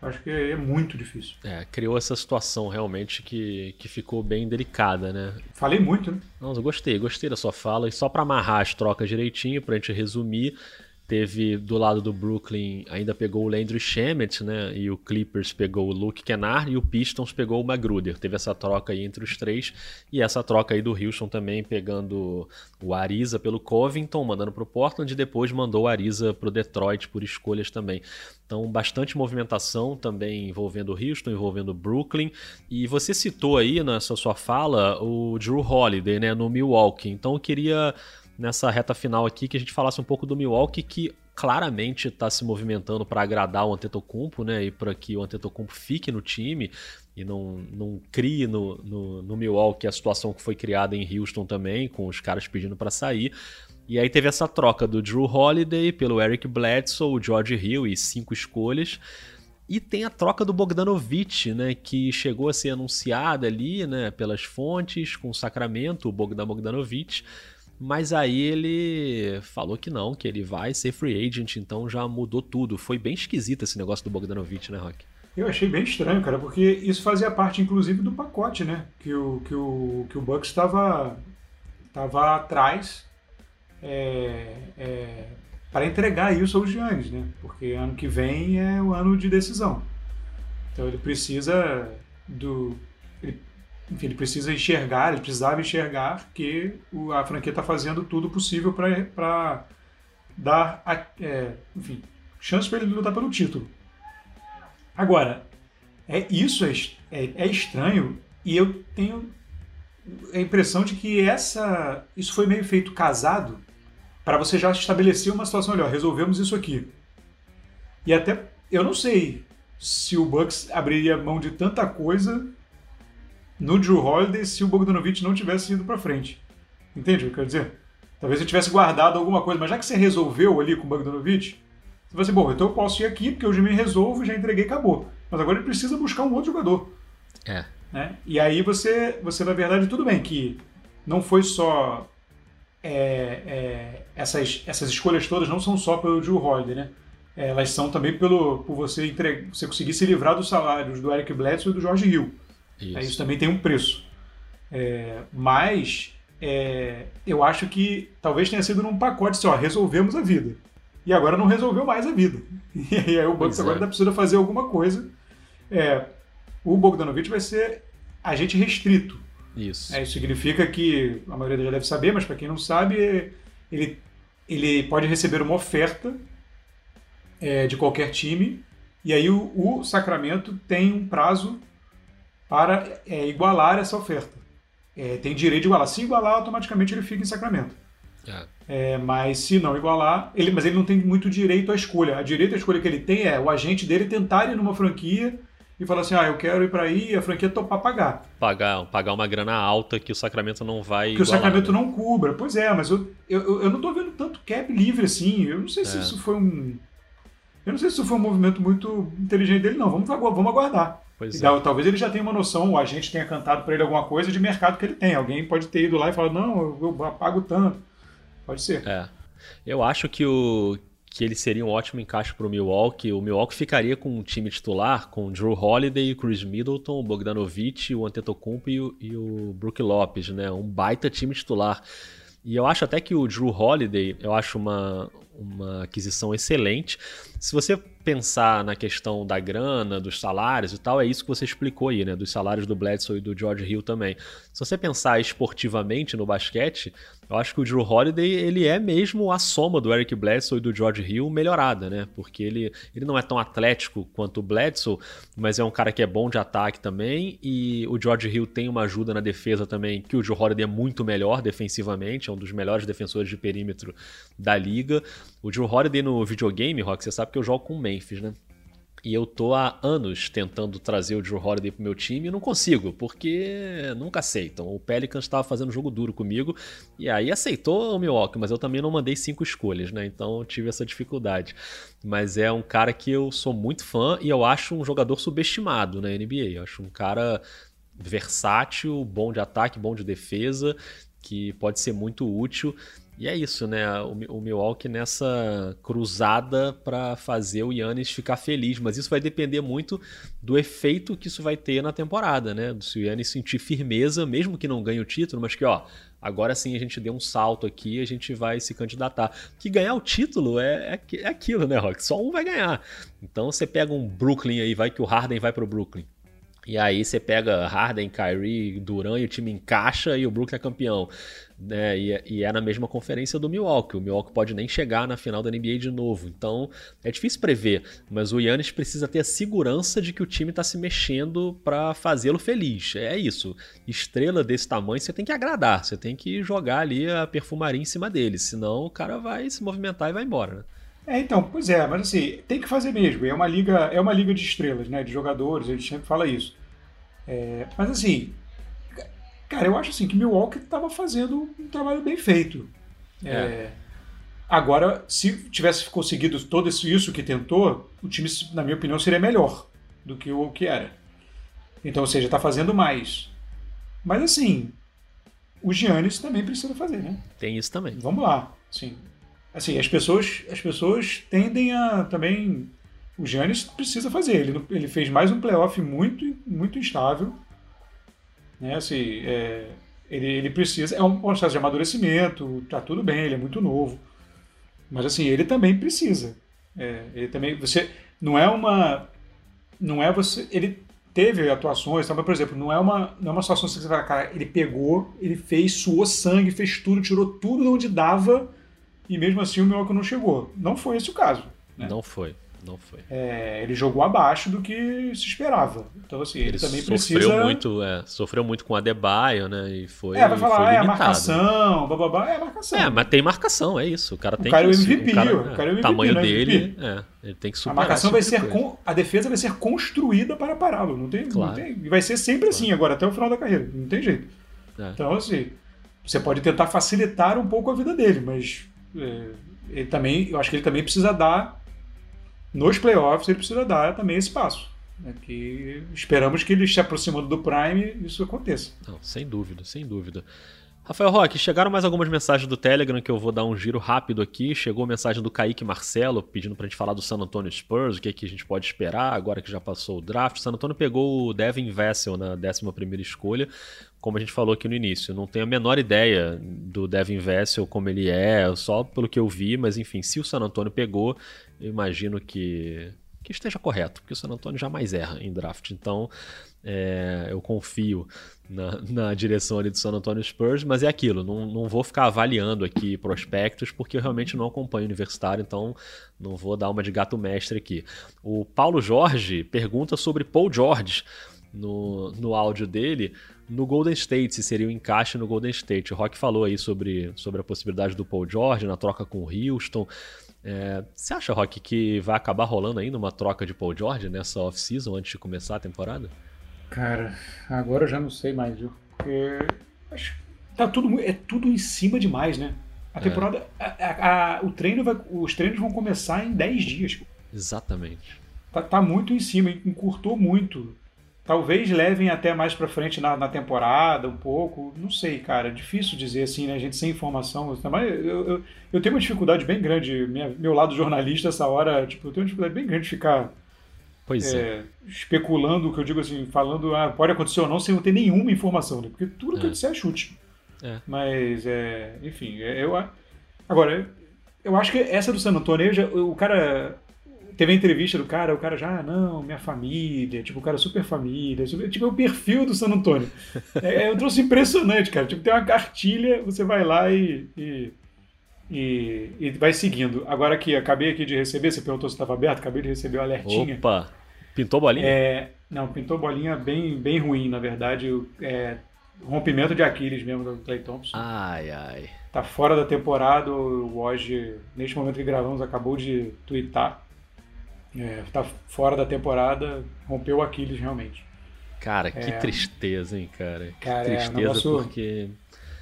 Acho que é muito difícil. É, criou essa situação realmente que, que ficou bem delicada, né? Falei muito, né? Não, eu gostei, gostei da sua fala. E só para amarrar as trocas direitinho, pra gente resumir, Teve do lado do Brooklyn, ainda pegou o Landry Shamet, né? E o Clippers pegou o Luke Kennard e o Pistons pegou o Magruder. Teve essa troca aí entre os três. E essa troca aí do Houston também pegando o Ariza pelo Covington, mandando para o Portland e depois mandou o Ariza para o Detroit por escolhas também. Então, bastante movimentação também envolvendo o Houston, envolvendo o Brooklyn. E você citou aí nessa sua fala o Drew Holiday, né? No Milwaukee. Então, eu queria nessa reta final aqui que a gente falasse um pouco do Milwaukee que claramente está se movimentando para agradar o Antetokounmpo, né, e para que o Antetokounmpo fique no time e não, não crie no, no, no Milwaukee a situação que foi criada em Houston também, com os caras pedindo para sair. E aí teve essa troca do Drew Holiday pelo Eric Bledsoe, o George Hill e cinco escolhas. E tem a troca do Bogdanovich, né, que chegou a ser anunciada ali, né, pelas fontes com o Sacramento, o Bogdan Bogdanovich. Mas aí ele falou que não, que ele vai ser free agent, então já mudou tudo. Foi bem esquisito esse negócio do Bogdanovich, né, Rock? Eu achei bem estranho, cara, porque isso fazia parte, inclusive, do pacote, né? Que o, que o, que o Bucks estava tava atrás é, é, para entregar isso aos Giannis, né? Porque ano que vem é o ano de decisão. Então ele precisa do. Enfim, ele precisa enxergar, ele precisava enxergar que o, a franquia está fazendo tudo possível para dar, a, é, enfim, chance para ele lutar pelo título. Agora, é isso é, é, é, estranho e eu tenho a impressão de que essa isso foi meio feito casado para você já estabelecer uma situação melhor. Resolvemos isso aqui. E até eu não sei se o Bucks abriria mão de tanta coisa no Drew Holiday se o Bogdanovich não tivesse ido para frente. Entende o que eu quero dizer? Talvez ele tivesse guardado alguma coisa, mas já que você resolveu ali com o Bogdanovich, você vai assim, bom, então eu posso ir aqui, porque eu já me resolvo, já entreguei acabou. Mas agora ele precisa buscar um outro jogador. É. Né? E aí você, você, na verdade, tudo bem que não foi só. É, é, essas, essas escolhas todas não são só pelo Drew Holiday, né? Elas são também pelo, por você, entregar, você conseguir se livrar dos salários do Eric Bledsoe e do George Hill. Isso, isso também tem um preço. É, mas é, eu acho que talvez tenha sido num pacote assim, ó, resolvemos a vida. E agora não resolveu mais a vida. E aí o Bucks agora é. precisa fazer alguma coisa. É, o Bogdanovich vai ser agente restrito. Isso. É, isso significa que, a maioria já deve saber, mas para quem não sabe, ele, ele pode receber uma oferta é, de qualquer time, e aí o, o Sacramento tem um prazo para é, igualar essa oferta. É, tem direito de igualar. Se igualar, automaticamente ele fica em Sacramento. É. é. mas se não igualar, ele, mas ele não tem muito direito à escolha. A direito à escolha que ele tem é o agente dele tentar ir numa franquia e falar assim: ah, eu quero ir para aí e a franquia topar pagar. Pagar, pagar uma grana alta que o Sacramento não vai. Que igualar, o Sacramento né? não cubra. Pois é, mas eu, eu, eu não tô vendo tanto cap livre assim. Eu não sei se é. isso foi um. Eu não sei se isso foi um movimento muito inteligente dele, não. Vamos, vamos aguardar. Pois é. Talvez ele já tenha uma noção, o agente tenha cantado para ele alguma coisa de mercado que ele tem. Alguém pode ter ido lá e falado, não, eu, pago tanto. Pode ser. É. Eu acho que, o, que ele seria um ótimo encaixe para o Milwaukee. O Milwaukee ficaria com um time titular, com Drew Holiday, Chris Middleton, o Bogdanovich, o Antetokounmpo e o, e o Brook Lopes, né? Um baita time titular. E eu acho até que o Drew Holiday, eu acho uma, uma aquisição excelente. Se você pensar na questão da grana, dos salários e tal, é isso que você explicou aí, né? Dos salários do Bledsoe e do George Hill também. Se você pensar esportivamente no basquete, eu acho que o Drew Holiday, ele é mesmo a soma do Eric Bledsoe e do George Hill melhorada, né? Porque ele, ele não é tão atlético quanto o Bledsoe, mas é um cara que é bom de ataque também, e o George Hill tem uma ajuda na defesa também, que o Drew Holiday é muito melhor defensivamente, é um dos melhores defensores de perímetro da liga. O Drew Holiday no videogame, Rock, você sabe que eu jogo com o Memphis, né? E eu tô há anos tentando trazer o Drew Holiday pro meu time e não consigo, porque nunca aceitam. O Pelicans estava fazendo jogo duro comigo e aí aceitou o Milwaukee, mas eu também não mandei cinco escolhas, né? Então tive essa dificuldade. Mas é um cara que eu sou muito fã e eu acho um jogador subestimado na NBA. Eu acho um cara versátil, bom de ataque, bom de defesa, que pode ser muito útil. E é isso, né? O, Milwaukee nessa cruzada para fazer o Yannis ficar feliz, mas isso vai depender muito do efeito que isso vai ter na temporada, né? Se o Yannis sentir firmeza, mesmo que não ganhe o título, mas que, ó, agora sim a gente deu um salto aqui, a gente vai se candidatar. Que ganhar o título é, é, é aquilo, né, Rock? Só um vai ganhar. Então você pega um Brooklyn aí, vai que o Harden vai pro Brooklyn. E aí você pega Harden, Kyrie, Duran e o time encaixa e o Brooklyn é campeão. Né? E, e, é na mesma conferência do Milwaukee. O Milwaukee pode nem chegar na final da NBA de novo. Então é difícil prever, mas o Yannis precisa ter a segurança de que o time está se mexendo para fazê-lo feliz. É isso. Estrela desse tamanho você tem que agradar, você tem que jogar ali a perfumaria em cima dele, senão o cara vai se movimentar e vai embora. Né? É, então, pois é, mas assim, tem que fazer mesmo. É uma liga, é uma liga de estrelas, né? De jogadores, a gente sempre fala isso. É, mas assim, cara, eu acho assim que Milwaukee estava fazendo um trabalho bem feito. É. É, agora, se tivesse conseguido todo isso que tentou, o time, na minha opinião, seria melhor do que o que era. Então, ou seja, está fazendo mais. Mas assim, o Giannis também precisa fazer, né? Tem isso também. Vamos lá. Sim assim, as pessoas, as pessoas tendem a também. O Giannis precisa fazer. Ele, ele fez mais um playoff muito, muito instável. Né? Assim, é, ele, ele precisa. É um processo de amadurecimento, tá tudo bem, ele é muito novo. Mas assim, ele também precisa. É, ele também. Você. Não é uma. Não é você. Ele teve atuações, mas, por exemplo, não é uma, não é uma situação que você fala, cara, ele pegou, ele fez, suou sangue, fez tudo, tirou tudo de onde dava e mesmo assim o Milwaukee não chegou. Não foi esse o caso. Né? Não foi. Não foi. É, ele jogou abaixo do que se esperava. Então, assim, ele, ele também sofreu precisa. Muito, é, sofreu muito com a Debaio, né? E foi. É, vai falar, é a marcação, bababá, é a marcação. É, mas tem marcação, é isso. O cara tem o cara que. É o MVP, o cara, o cara é o MVP, tamanho né? dele, é, ele tem que superar. A marcação vai tipo ser. Con... A defesa vai ser construída para pará-lo. Não tem, claro. não tem. E vai ser sempre assim, agora, até o final da carreira. Não tem jeito. É. Então, assim, você pode tentar facilitar um pouco a vida dele, mas. É, ele também, eu acho que ele também precisa dar, nos playoffs, ele precisa dar também esse passo. Né, que esperamos que ele se aproximando do Prime isso aconteça. Não, sem dúvida, sem dúvida. Rafael Roque, chegaram mais algumas mensagens do Telegram que eu vou dar um giro rápido aqui. Chegou a mensagem do Kaique Marcelo pedindo pra gente falar do San Antonio Spurs, o que, é que a gente pode esperar agora que já passou o draft. O San Antonio pegou o Devin Vessel na 11 escolha, como a gente falou aqui no início. Não tenho a menor ideia do Devin Vessel, como ele é, só pelo que eu vi, mas enfim, se o San Antonio pegou, eu imagino que, que esteja correto, porque o San Antonio jamais erra em draft. Então, é, eu confio na, na, direção ali do San Antonio Spurs, mas é aquilo, não, não vou ficar avaliando aqui prospectos, porque eu realmente não acompanho universitário, então não vou dar uma de gato mestre aqui. O Paulo Jorge pergunta sobre Paul George no, no áudio dele, no Golden State, se seria o um encaixe no Golden State. O Rock falou aí sobre, sobre a possibilidade do Paul George na troca com o Houston. É, você acha, Rock, que vai acabar rolando ainda uma troca de Paul George nessa off-season antes de começar a temporada? Cara, agora eu já não sei mais, viu? Porque acho tá tudo é tudo em cima demais, né? A é. temporada, é. a, a, o treino vai, os treinos vão começar em 10 dias. Exatamente. Tá, tá, muito em cima, encurtou muito. Talvez levem até mais para frente na, na, temporada, um pouco. Não sei, cara. Difícil dizer assim, né? A gente sem informação. Mas eu, eu, eu tenho uma dificuldade bem grande. Minha, meu lado jornalista, essa hora, tipo, eu tenho uma dificuldade bem grande de ficar Pois é, é. Especulando, o que eu digo assim, falando, ah, pode acontecer ou não, sem eu ter nenhuma informação, né? Porque tudo é. que eu disser é chute. É. Mas, é, enfim, é, eu. Agora, eu acho que essa do San Antonio, já, o cara. Teve a entrevista do cara, o cara já, ah, não, minha família, tipo, o cara super família, super, tipo, é o perfil do San Antonio. é, é um troço impressionante, cara. Tipo, tem uma cartilha, você vai lá e, e e, e, vai seguindo. Agora aqui, acabei aqui de receber, você perguntou se estava aberto, acabei de receber o alertinha. Opa! Pintou bolinha? É, não, pintou bolinha bem, bem ruim, na verdade. É, rompimento de Aquiles mesmo do Clay Thompson. Ai, ai. Tá fora da temporada, o Woj, neste momento que gravamos, acabou de twittar. É, tá fora da temporada, rompeu o Aquiles realmente. Cara, que é, tristeza, hein, cara. Que cara, tristeza é porque.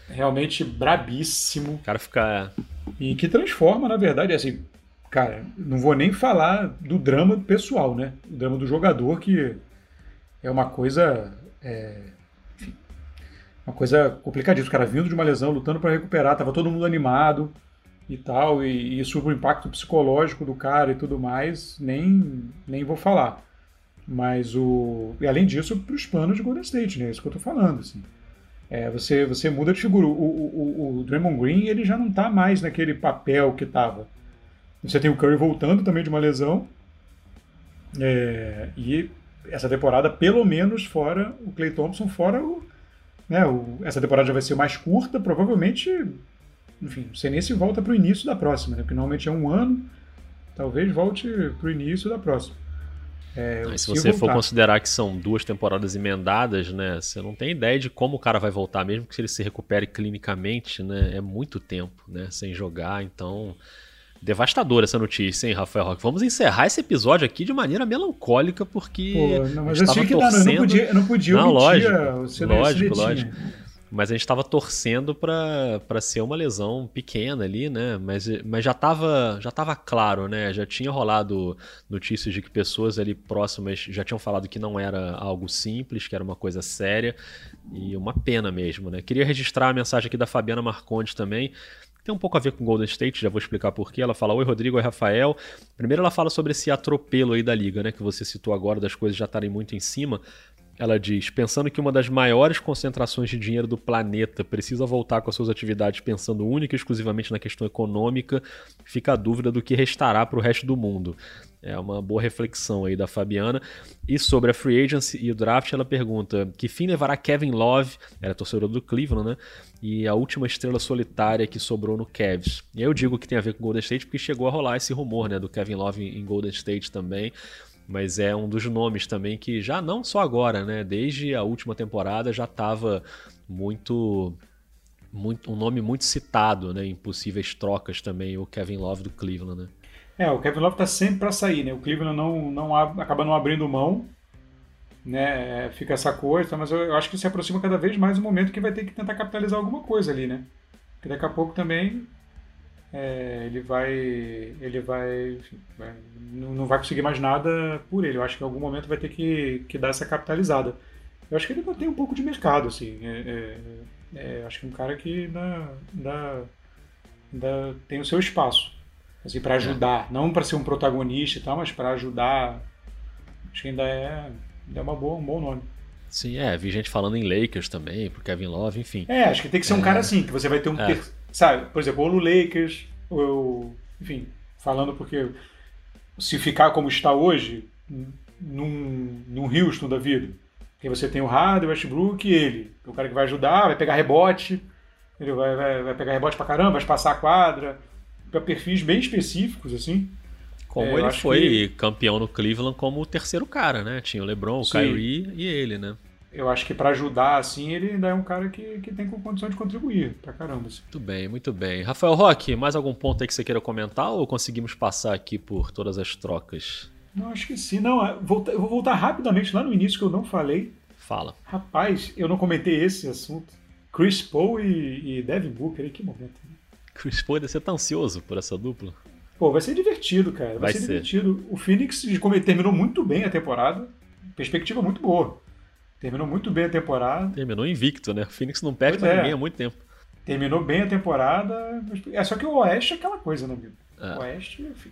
Realmente brabíssimo. O cara fica. E que transforma, na verdade, assim, cara, não vou nem falar do drama pessoal, né? O drama do jogador, que é uma coisa. É, uma coisa complicadíssima. O cara vindo de uma lesão, lutando para recuperar, tava todo mundo animado e tal, e, e sobre o impacto psicológico do cara e tudo mais, nem, nem vou falar. Mas o. E além disso, para os planos de Golden State, né? É isso que eu tô falando, assim. É, você, você muda de figura. O, o, o, Draymond Green ele já não está mais naquele papel que estava. Você tem o Curry voltando também de uma lesão. É, e essa temporada, pelo menos, fora o Clay Thompson, fora o. Né, o essa temporada já vai ser mais curta, provavelmente. Enfim, não sei nem se volta para o início da próxima, né, porque normalmente é um ano. Talvez volte para o início da próxima. É, se você voltar. for considerar que são duas temporadas emendadas, né? Você não tem ideia de como o cara vai voltar, mesmo que ele se recupere clinicamente, né? É muito tempo, né? Sem jogar, então. Devastadora essa notícia, hein, Rafael Roque? Vamos encerrar esse episódio aqui de maneira melancólica, porque. Pô, não, mas eu tinha que torcendo... dar, não podia, eu não podia não, lógico, lógico, lógico. Mas a gente estava torcendo para ser uma lesão pequena ali, né? Mas, mas já estava já tava claro, né? Já tinha rolado notícias de que pessoas ali próximas já tinham falado que não era algo simples, que era uma coisa séria e uma pena mesmo, né? Queria registrar a mensagem aqui da Fabiana Marcondes também. Tem um pouco a ver com Golden State, já vou explicar por quê. Ela fala: Oi, Rodrigo, oi, Rafael. Primeiro, ela fala sobre esse atropelo aí da liga, né? Que você citou agora, das coisas já estarem muito em cima. Ela diz: pensando que uma das maiores concentrações de dinheiro do planeta precisa voltar com as suas atividades pensando única e exclusivamente na questão econômica, fica a dúvida do que restará para o resto do mundo. É uma boa reflexão aí da Fabiana. E sobre a free agency e o draft, ela pergunta: que fim levará Kevin Love, era torcedor do Cleveland, né? E a última estrela solitária que sobrou no Cavs. E eu digo que tem a ver com Golden State porque chegou a rolar esse rumor, né, do Kevin Love em Golden State também mas é um dos nomes também que já não só agora, né? Desde a última temporada já estava muito, muito um nome muito citado, né? Em possíveis trocas também o Kevin Love do Cleveland, né? É, o Kevin Love está sempre para sair, né? O Cleveland não, não acaba não abrindo mão, né? É, fica essa coisa, mas eu, eu acho que se aproxima cada vez mais o momento que vai ter que tentar capitalizar alguma coisa ali, né? Porque daqui a pouco também é, ele vai, ele vai, enfim, vai, não vai conseguir mais nada por ele. Eu acho que em algum momento vai ter que, que dar essa capitalizada. Eu acho que ele tem um pouco de mercado, assim. É, é, é acho que é um cara que ainda, ainda, ainda tem o seu espaço, assim, para ajudar, não para ser um protagonista e tal, mas para ajudar. Acho que ainda é, ainda é uma boa, um bom nome. Sim, é, vi gente falando em Lakers também, pro Kevin Love, enfim. É, acho que tem que ser um cara assim, que você vai ter um é. Sabe, por exemplo, ou no Lakers, ou, enfim, falando porque se ficar como está hoje, num, num Houston da vida, que você tem o Harden, o Westbrook e ele, é o cara que vai ajudar, vai pegar rebote, ele vai, vai, vai pegar rebote pra caramba, vai espaçar a quadra, para perfis bem específicos, assim. Como é, ele foi que... campeão no Cleveland como o terceiro cara, né? Tinha o LeBron, o Sim. Kyrie e ele, né? Eu acho que para ajudar, assim, ele ainda é um cara que, que tem condição de contribuir pra caramba. Assim. Muito bem, muito bem. Rafael Roque, mais algum ponto aí que você queira comentar ou conseguimos passar aqui por todas as trocas? Não, acho que sim. Não, eu vou voltar rapidamente lá no início que eu não falei. Fala. Rapaz, eu não comentei esse assunto. Chris Paul e, e Devin Booker, que momento. Né? Chris Paul deve ser tão ansioso por essa dupla. Pô, vai ser divertido, cara. Vai, vai ser, ser, divertido. O Phoenix terminou muito bem a temporada. Perspectiva muito boa. Terminou muito bem a temporada. Terminou invicto, né? O Phoenix não perde pra é. ninguém há muito tempo. Terminou bem a temporada. É só que o Oeste é aquela coisa, né, amigo? É. O Oeste, enfim.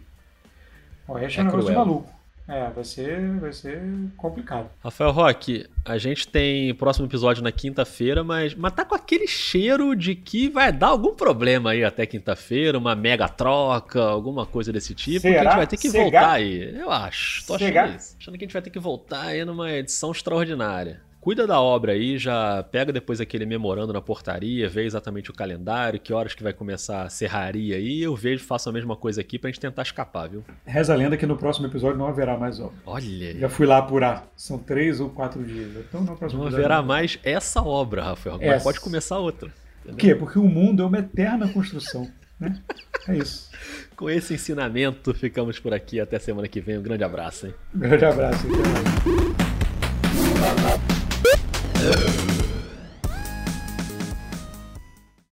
O Oeste é, é um negócio maluco. É, vai ser, vai ser complicado. Rafael Roque, a gente tem próximo episódio na quinta-feira, mas, mas tá com aquele cheiro de que vai dar algum problema aí até quinta-feira, uma mega troca, alguma coisa desse tipo, Será? que a gente vai ter que voltar aí. Eu acho, tô achando isso. Achando que a gente vai ter que voltar aí numa edição extraordinária cuida da obra aí, já pega depois aquele memorando na portaria, vê exatamente o calendário, que horas que vai começar a serraria aí, eu vejo, faço a mesma coisa aqui pra gente tentar escapar, viu? Reza a lenda que no próximo episódio não haverá mais obra. Olha. Já fui lá apurar. São três ou quatro dias. Então no próximo Não haverá não. mais essa obra, Rafael. Agora essa. pode começar outra. Entendeu? Por quê? Porque o mundo é uma eterna construção. Né? É isso. Com esse ensinamento, ficamos por aqui. Até semana que vem. Um grande abraço, hein? Um grande abraço. Até mais. Yeah.